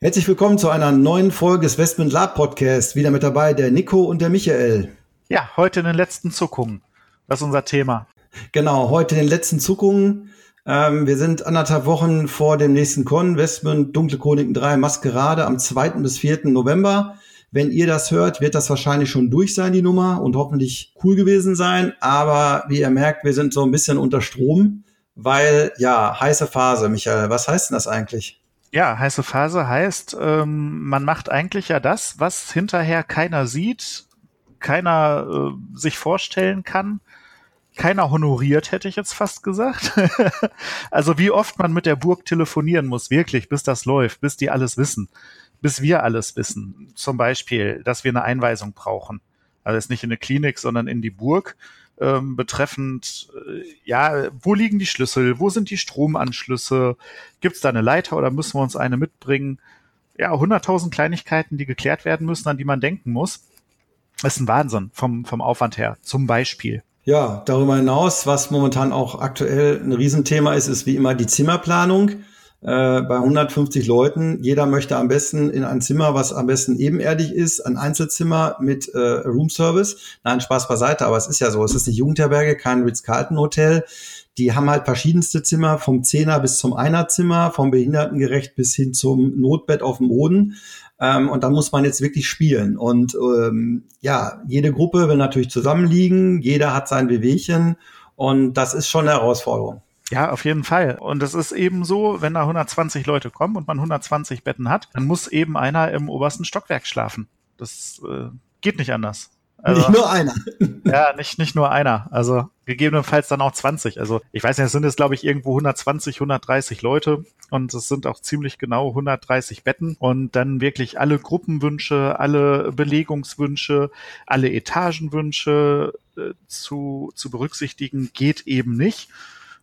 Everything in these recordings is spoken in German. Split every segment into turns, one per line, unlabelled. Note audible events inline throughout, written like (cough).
Herzlich willkommen zu einer neuen Folge des Westman Lab Podcast. Wieder mit dabei der Nico und der Michael.
Ja, heute in den letzten Zuckungen. Das ist unser Thema.
Genau, heute in den letzten Zuckungen. Ähm, wir sind anderthalb Wochen vor dem nächsten Con, Westman Dunkle Chroniken 3 Maskerade am 2. bis 4. November. Wenn ihr das hört, wird das wahrscheinlich schon durch sein, die Nummer, und hoffentlich cool gewesen sein. Aber wie ihr merkt, wir sind so ein bisschen unter Strom, weil, ja, heiße Phase. Michael, was heißt denn das eigentlich?
Ja, heiße Phase heißt, ähm, man macht eigentlich ja das, was hinterher keiner sieht, keiner äh, sich vorstellen kann, keiner honoriert, hätte ich jetzt fast gesagt. (laughs) also wie oft man mit der Burg telefonieren muss, wirklich, bis das läuft, bis die alles wissen, bis wir alles wissen. Zum Beispiel, dass wir eine Einweisung brauchen. Also jetzt nicht in eine Klinik, sondern in die Burg ähm, betreffend, äh, ja, wo liegen die Schlüssel, wo sind die Stromanschlüsse, gibt es da eine Leiter oder müssen wir uns eine mitbringen? Ja, 100.000 Kleinigkeiten, die geklärt werden müssen, an die man denken muss. Das ist ein Wahnsinn vom, vom Aufwand her, zum Beispiel.
Ja, darüber hinaus, was momentan auch aktuell ein Riesenthema ist, ist wie immer die Zimmerplanung äh, bei 150 Leuten. Jeder möchte am besten in ein Zimmer, was am besten ebenerdig ist, ein Einzelzimmer mit äh, Roomservice. Nein, Spaß beiseite, aber es ist ja so. Es ist eine Jugendherberge, kein Ritz-Carlton-Hotel. Die haben halt verschiedenste Zimmer, vom Zehner bis zum Einerzimmer, vom Behindertengerecht bis hin zum Notbett auf dem Boden. Ähm, und da muss man jetzt wirklich spielen. Und ähm, ja, jede Gruppe will natürlich zusammenliegen, jeder hat sein Bewegchen und das ist schon eine Herausforderung.
Ja, auf jeden Fall. Und es ist eben so, wenn da 120 Leute kommen und man 120 Betten hat, dann muss eben einer im obersten Stockwerk schlafen. Das äh, geht nicht anders.
Also, nicht nur einer. (laughs)
ja, nicht, nicht nur einer. Also gegebenenfalls dann auch 20. Also ich weiß nicht, es sind jetzt, glaube ich, irgendwo 120, 130 Leute und es sind auch ziemlich genau 130 Betten und dann wirklich alle Gruppenwünsche, alle Belegungswünsche, alle Etagenwünsche äh, zu, zu berücksichtigen, geht eben nicht.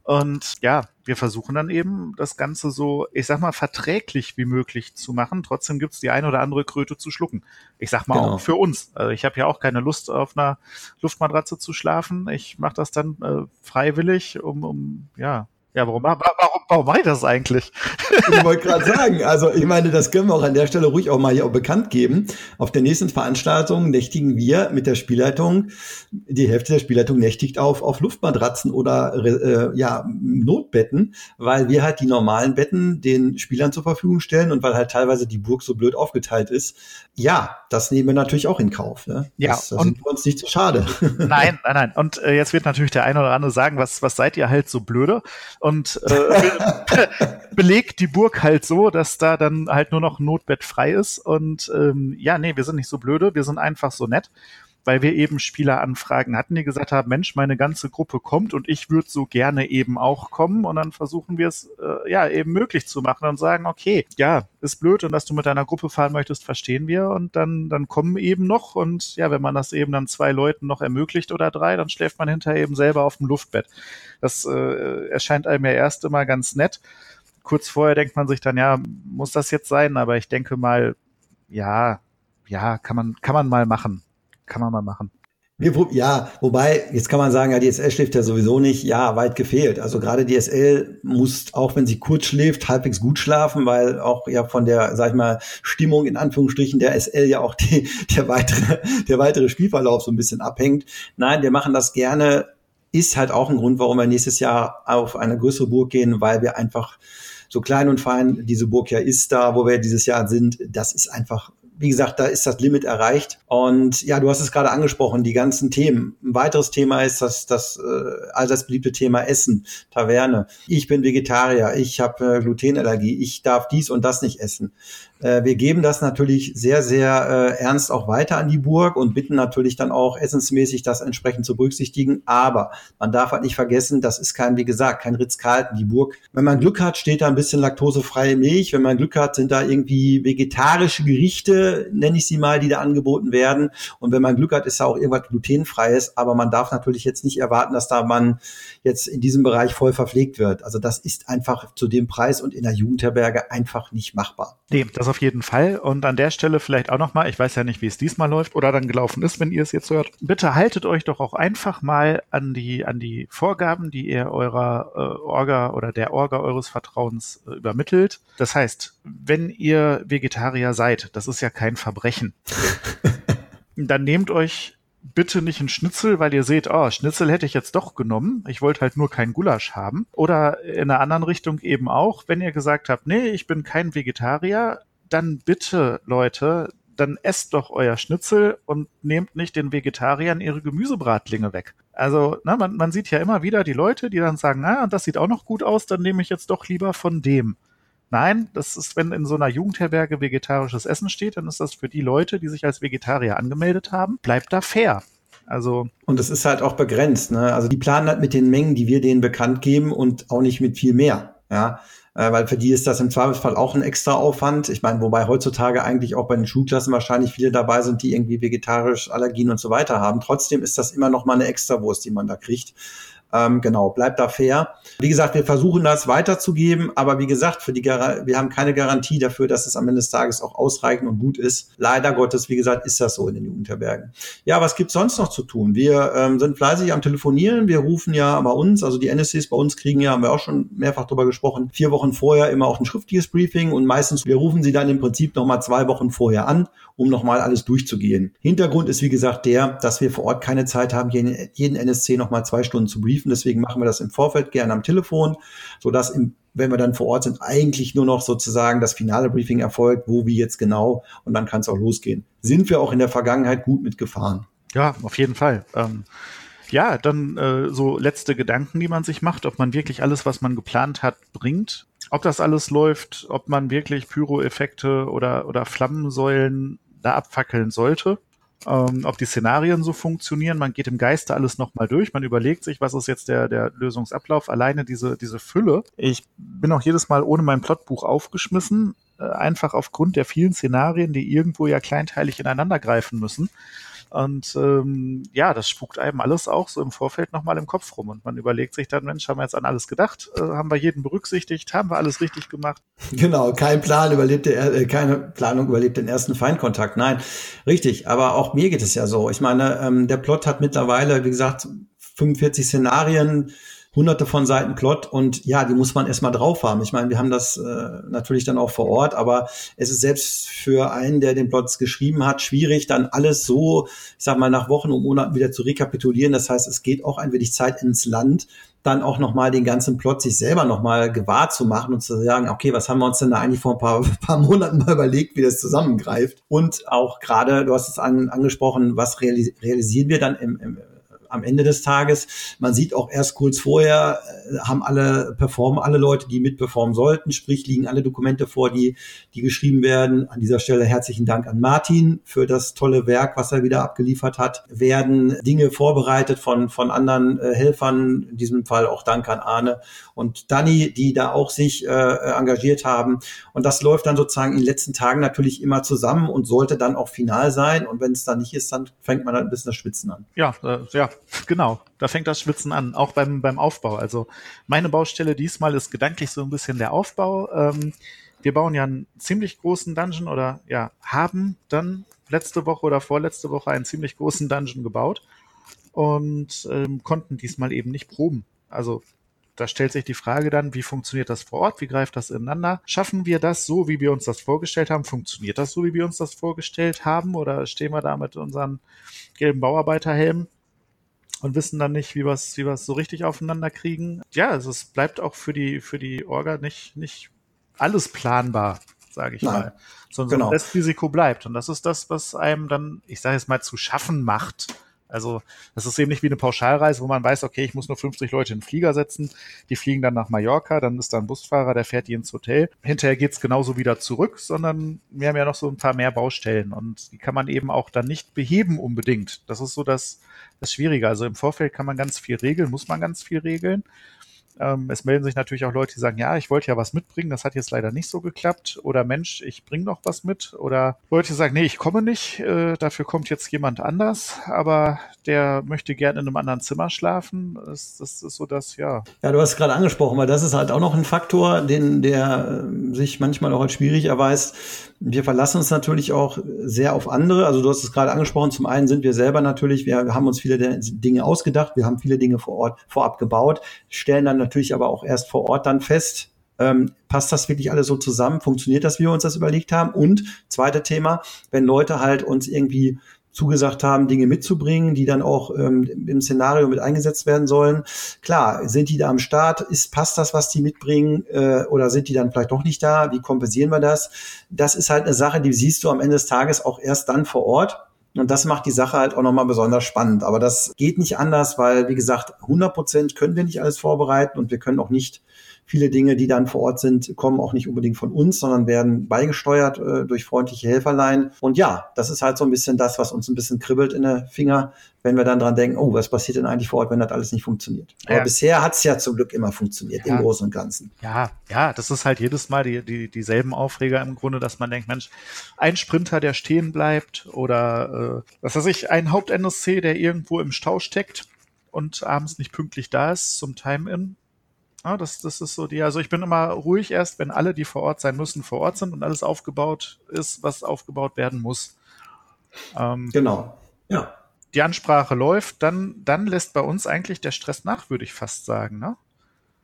Und ja, wir versuchen dann eben das Ganze so, ich sag mal, verträglich wie möglich zu machen. Trotzdem gibt's die eine oder andere Kröte zu schlucken. Ich sag mal genau. auch für uns. Also ich habe ja auch keine Lust, auf einer Luftmatratze zu schlafen. Ich mache das dann äh, freiwillig, um, um ja, ja, warum, warum, warum mache ich das eigentlich?
Ich wollte gerade sagen, also ich meine, das können wir auch an der Stelle ruhig auch mal hier auch bekannt geben. Auf der nächsten Veranstaltung nächtigen wir mit der Spielleitung, die Hälfte der Spielleitung nächtigt auf, auf Luftmatratzen oder äh, ja, Notbetten, weil wir halt die normalen Betten den Spielern zur Verfügung stellen und weil halt teilweise die Burg so blöd aufgeteilt ist. Ja, das nehmen wir natürlich auch in Kauf. Ne?
Ja,
das, das sind wir uns nicht zu schade.
Nein, nein, nein. Und äh, jetzt wird natürlich der eine oder andere sagen, was, was seid ihr halt so blöde? Und äh, (laughs) belegt die Burg halt so, dass da dann halt nur noch ein Notbett frei ist. Und ähm, ja, nee, wir sind nicht so blöde, wir sind einfach so nett weil wir eben Spieleranfragen hatten, die gesagt haben, Mensch, meine ganze Gruppe kommt und ich würde so gerne eben auch kommen und dann versuchen wir es äh, ja eben möglich zu machen und sagen, okay, ja, ist blöd und dass du mit deiner Gruppe fahren möchtest, verstehen wir und dann dann kommen eben noch und ja, wenn man das eben dann zwei Leuten noch ermöglicht oder drei, dann schläft man hinterher eben selber auf dem Luftbett. Das äh, erscheint einem ja erst immer ganz nett. Kurz vorher denkt man sich dann, ja, muss das jetzt sein? Aber ich denke mal, ja, ja, kann man, kann man mal machen kann man mal machen.
Ja, wobei, jetzt kann man sagen, ja, DSL schläft ja sowieso nicht. Ja, weit gefehlt. Also gerade DSL muss, auch wenn sie kurz schläft, halbwegs gut schlafen, weil auch ja von der, sag ich mal, Stimmung in Anführungsstrichen der SL ja auch die, der weitere, der weitere Spielverlauf so ein bisschen abhängt. Nein, wir machen das gerne. Ist halt auch ein Grund, warum wir nächstes Jahr auf eine größere Burg gehen, weil wir einfach so klein und fein diese Burg ja ist da, wo wir dieses Jahr sind. Das ist einfach wie gesagt, da ist das Limit erreicht. Und ja, du hast es gerade angesprochen, die ganzen Themen. Ein weiteres Thema ist das, das äh, allseits beliebte Thema Essen, Taverne. Ich bin Vegetarier, ich habe äh, Glutenallergie, ich darf dies und das nicht essen. Äh, wir geben das natürlich sehr, sehr äh, ernst auch weiter an die Burg und bitten natürlich dann auch essensmäßig das entsprechend zu berücksichtigen. Aber man darf halt nicht vergessen, das ist kein, wie gesagt, kein Ritz-Carlton. Die Burg, wenn man Glück hat, steht da ein bisschen laktosefreie Milch. Wenn man Glück hat, sind da irgendwie vegetarische Gerichte, nenne ich sie mal, die da angeboten werden. Und wenn man Glück hat, ist da auch irgendwas glutenfreies. Aber man darf natürlich jetzt nicht erwarten, dass da man jetzt in diesem Bereich voll verpflegt wird. Also das ist einfach zu dem Preis und in der Jugendherberge einfach nicht machbar.
Nee, das auf jeden Fall. Und an der Stelle vielleicht auch nochmal, ich weiß ja nicht, wie es diesmal läuft oder dann gelaufen ist, wenn ihr es jetzt hört. Bitte haltet euch doch auch einfach mal an die, an die Vorgaben, die ihr eurer äh, Orga oder der Orga eures Vertrauens äh, übermittelt. Das heißt, wenn ihr Vegetarier seid, das ist ja kein Verbrechen. (laughs) dann nehmt euch bitte nicht ein Schnitzel, weil ihr seht, oh, Schnitzel hätte ich jetzt doch genommen. Ich wollte halt nur kein Gulasch haben. Oder in einer anderen Richtung eben auch, wenn ihr gesagt habt, nee, ich bin kein Vegetarier, dann bitte, Leute, dann esst doch euer Schnitzel und nehmt nicht den Vegetariern ihre Gemüsebratlinge weg. Also, ne, man, man sieht ja immer wieder die Leute, die dann sagen, na, das sieht auch noch gut aus, dann nehme ich jetzt doch lieber von dem. Nein, das ist, wenn in so einer Jugendherberge vegetarisches Essen steht, dann ist das für die Leute, die sich als Vegetarier angemeldet haben, bleibt da fair. Also
und es ist halt auch begrenzt. Ne? Also die planen halt mit den Mengen, die wir denen bekannt geben und auch nicht mit viel mehr. Ja, äh, weil für die ist das im Zweifelsfall auch ein extra Aufwand. Ich meine, wobei heutzutage eigentlich auch bei den Schulklassen wahrscheinlich viele dabei sind, die irgendwie vegetarisch Allergien und so weiter haben. Trotzdem ist das immer noch mal eine Extrawurst, die man da kriegt. Ähm, genau, bleibt da fair. Wie gesagt, wir versuchen das weiterzugeben, aber wie gesagt, für die wir haben keine Garantie dafür, dass es am Ende des Tages auch ausreichend und gut ist. Leider Gottes, wie gesagt, ist das so in den Jugendherbergen. Ja, was gibt's sonst noch zu tun? Wir ähm, sind fleißig am Telefonieren. Wir rufen ja bei uns, also die NSCs bei uns kriegen ja, haben wir auch schon mehrfach drüber gesprochen, vier Wochen vorher immer auch ein schriftliches Briefing und meistens, wir rufen sie dann im Prinzip nochmal zwei Wochen vorher an, um nochmal alles durchzugehen. Hintergrund ist, wie gesagt, der, dass wir vor Ort keine Zeit haben, jeden, jeden NSC nochmal zwei Stunden zu briefen. Deswegen machen wir das im Vorfeld gerne am Telefon, sodass im wenn wir dann vor Ort sind, eigentlich nur noch sozusagen das finale Briefing erfolgt, wo wie jetzt genau und dann kann es auch losgehen. Sind wir auch in der Vergangenheit gut mitgefahren?
Ja, auf jeden Fall. Ähm, ja, dann äh, so letzte Gedanken, die man sich macht, ob man wirklich alles, was man geplant hat, bringt. Ob das alles läuft, ob man wirklich Pyro-Effekte oder, oder Flammensäulen da abfackeln sollte ähm, ob die Szenarien so funktionieren. Man geht im Geiste alles nochmal durch. Man überlegt sich, was ist jetzt der, der Lösungsablauf. Alleine diese, diese Fülle. Ich bin auch jedes Mal ohne mein Plotbuch aufgeschmissen, äh, einfach aufgrund der vielen Szenarien, die irgendwo ja kleinteilig ineinander greifen müssen. Und ähm, ja, das spukt einem alles auch so im Vorfeld nochmal im Kopf rum. Und man überlegt sich dann, Mensch, haben wir jetzt an alles gedacht? Äh, haben wir jeden berücksichtigt? Haben wir alles richtig gemacht? (laughs)
Genau, kein Plan überlebt der, äh, keine Planung überlebt den ersten Feindkontakt. Nein, richtig. Aber auch mir geht es ja so. Ich meine, ähm, der Plot hat mittlerweile, wie gesagt, 45 Szenarien hunderte von Seiten Plot und ja, die muss man erstmal drauf haben. Ich meine, wir haben das äh, natürlich dann auch vor Ort, aber es ist selbst für einen, der den Plot geschrieben hat, schwierig, dann alles so, ich sag mal, nach Wochen und Monaten wieder zu rekapitulieren. Das heißt, es geht auch ein wenig Zeit ins Land, dann auch nochmal den ganzen Plot sich selber nochmal gewahr zu machen und zu sagen, okay, was haben wir uns denn da eigentlich vor ein paar, (laughs) paar Monaten mal überlegt, wie das zusammengreift? Und auch gerade, du hast es an, angesprochen, was realisieren wir dann im, im am Ende des Tages. Man sieht auch erst kurz vorher, äh, haben alle performen, alle Leute, die mitperformen sollten, sprich liegen alle Dokumente vor, die, die geschrieben werden. An dieser Stelle herzlichen Dank an Martin für das tolle Werk, was er wieder abgeliefert hat. Werden Dinge vorbereitet von, von anderen äh, Helfern, in diesem Fall auch Dank an Arne und Dani, die da auch sich äh, engagiert haben. Und das läuft dann sozusagen in den letzten Tagen natürlich immer zusammen und sollte dann auch final sein. Und wenn es dann nicht ist, dann fängt man dann ein bisschen das Schwitzen an.
Ja, äh, ja, genau. Da fängt das Schwitzen an, auch beim, beim Aufbau. Also meine Baustelle diesmal ist gedanklich so ein bisschen der Aufbau. Ähm, wir bauen ja einen ziemlich großen Dungeon oder ja, haben dann letzte Woche oder vorletzte Woche einen ziemlich großen Dungeon gebaut und ähm, konnten diesmal eben nicht proben. Also da stellt sich die Frage dann, wie funktioniert das vor Ort? Wie greift das ineinander? Schaffen wir das so, wie wir uns das vorgestellt haben? Funktioniert das so, wie wir uns das vorgestellt haben? Oder stehen wir da mit unseren gelben Bauarbeiterhelmen und wissen dann nicht, wie wir es wie wir's so richtig aufeinander kriegen? Ja, also es bleibt auch für die, für die Orga nicht, nicht alles planbar, sage ich Nein. mal. Sondern genau. das Risiko bleibt. Und das ist das, was einem dann, ich sage jetzt mal, zu schaffen macht, Also das ist eben nicht wie eine Pauschalreise, wo man weiß, okay, ich muss nur 50 Leute in den Flieger setzen, die fliegen dann nach Mallorca, dann ist da ein Busfahrer, der fährt die ins Hotel. Hinterher geht's genauso wieder zurück, sondern wir haben ja noch so ein paar mehr Baustellen und die kann man eben auch dann nicht beheben unbedingt. Das ist so das, das Schwierige. Also im Vorfeld kann man ganz viel regeln, muss man ganz viel regeln. Ähm, es melden sich natürlich auch Leute, die sagen, ja, ich wollte ja was mitbringen, das hat jetzt leider nicht so geklappt. Oder Mensch, ich bringe noch was mit. Oder Leute sagen, nee, ich komme nicht, äh, dafür kommt jetzt jemand anders, aber der möchte gerne in einem anderen Zimmer schlafen. Das, das ist so das, ja.
Ja, du hast gerade angesprochen, weil das ist halt auch noch ein Faktor, den, der äh, sich manchmal auch als schwierig erweist. Wir verlassen uns natürlich auch sehr auf andere. Also du hast es gerade angesprochen. Zum einen sind wir selber natürlich, wir haben uns viele Dinge ausgedacht, wir haben viele Dinge vor Ort vorab gebaut, stellen dann natürlich aber auch erst vor Ort dann fest, ähm, passt das wirklich alles so zusammen? Funktioniert das, wie wir uns das überlegt haben? Und zweite Thema, wenn Leute halt uns irgendwie zugesagt haben, Dinge mitzubringen, die dann auch ähm, im Szenario mit eingesetzt werden sollen. Klar, sind die da am Start? Ist, passt das, was die mitbringen? Äh, oder sind die dann vielleicht doch nicht da? Wie kompensieren wir das? Das ist halt eine Sache, die siehst du am Ende des Tages auch erst dann vor Ort. Und das macht die Sache halt auch nochmal besonders spannend. Aber das geht nicht anders, weil, wie gesagt, 100 Prozent können wir nicht alles vorbereiten und wir können auch nicht viele Dinge, die dann vor Ort sind, kommen auch nicht unbedingt von uns, sondern werden beigesteuert äh, durch freundliche Helferlein. Und ja, das ist halt so ein bisschen das, was uns ein bisschen kribbelt in den Finger, wenn wir dann dran denken, oh, was passiert denn eigentlich vor Ort, wenn das alles nicht funktioniert. Aber ja. bisher hat es ja zum Glück immer funktioniert, ja. im Großen und Ganzen.
Ja, ja, das ist halt jedes Mal die, die, dieselben Aufreger im Grunde, dass man denkt, Mensch, ein Sprinter, der stehen bleibt oder äh, was weiß ich, ein Haupt-NSC, der irgendwo im Stau steckt und abends nicht pünktlich da ist zum Time-In ja, das, das ist so die, also ich bin immer ruhig erst, wenn alle, die vor Ort sein müssen, vor Ort sind und alles aufgebaut ist, was aufgebaut werden muss.
Ähm, genau, ja.
Die Ansprache läuft, dann, dann lässt bei uns eigentlich der Stress nach, würde ich fast sagen, ne?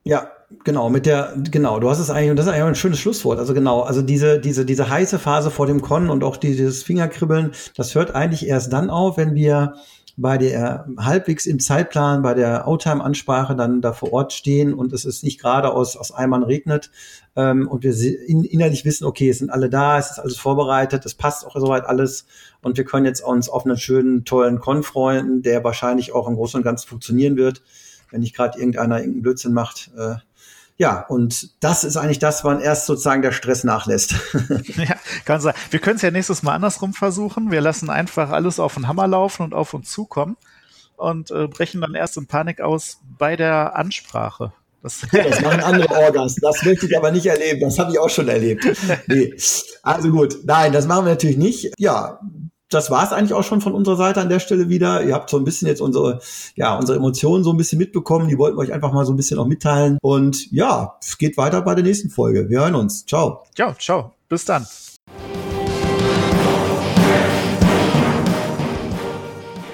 Ja, genau, mit der, genau, du hast es eigentlich, und das ist eigentlich ein schönes Schlusswort. Also genau, also diese, diese, diese heiße Phase vor dem Con und auch dieses Fingerkribbeln, das hört eigentlich erst dann auf, wenn wir bei der halbwegs im Zeitplan, bei der Outtime-Ansprache dann da vor Ort stehen und es ist nicht gerade aus, aus Eimern regnet ähm, und wir in, innerlich wissen, okay, es sind alle da, es ist alles vorbereitet, es passt auch soweit alles und wir können jetzt uns auf einen schönen, tollen Con freuen, der wahrscheinlich auch im Großen und Ganzen funktionieren wird, wenn nicht gerade irgendeiner irgendeinen Blödsinn macht. Äh, ja, und das ist eigentlich das, wann erst sozusagen der Stress nachlässt. (laughs)
ja, kann sein. Wir können es ja nächstes Mal andersrum versuchen. Wir lassen einfach alles auf den Hammer laufen und auf uns zukommen und äh, brechen dann erst in Panik aus bei der Ansprache.
Das, (laughs) das machen andere Orgas. Das möchte ich aber nicht erleben. Das habe ich auch schon erlebt. Nee. Also gut, nein, das machen wir natürlich nicht. Ja, das war es eigentlich auch schon von unserer Seite an der Stelle wieder. Ihr habt so ein bisschen jetzt unsere, ja, unsere Emotionen so ein bisschen mitbekommen. Die wollten wir euch einfach mal so ein bisschen auch mitteilen. Und ja, es geht weiter bei der nächsten Folge. Wir hören uns. Ciao.
Ja, ciao. Bis dann.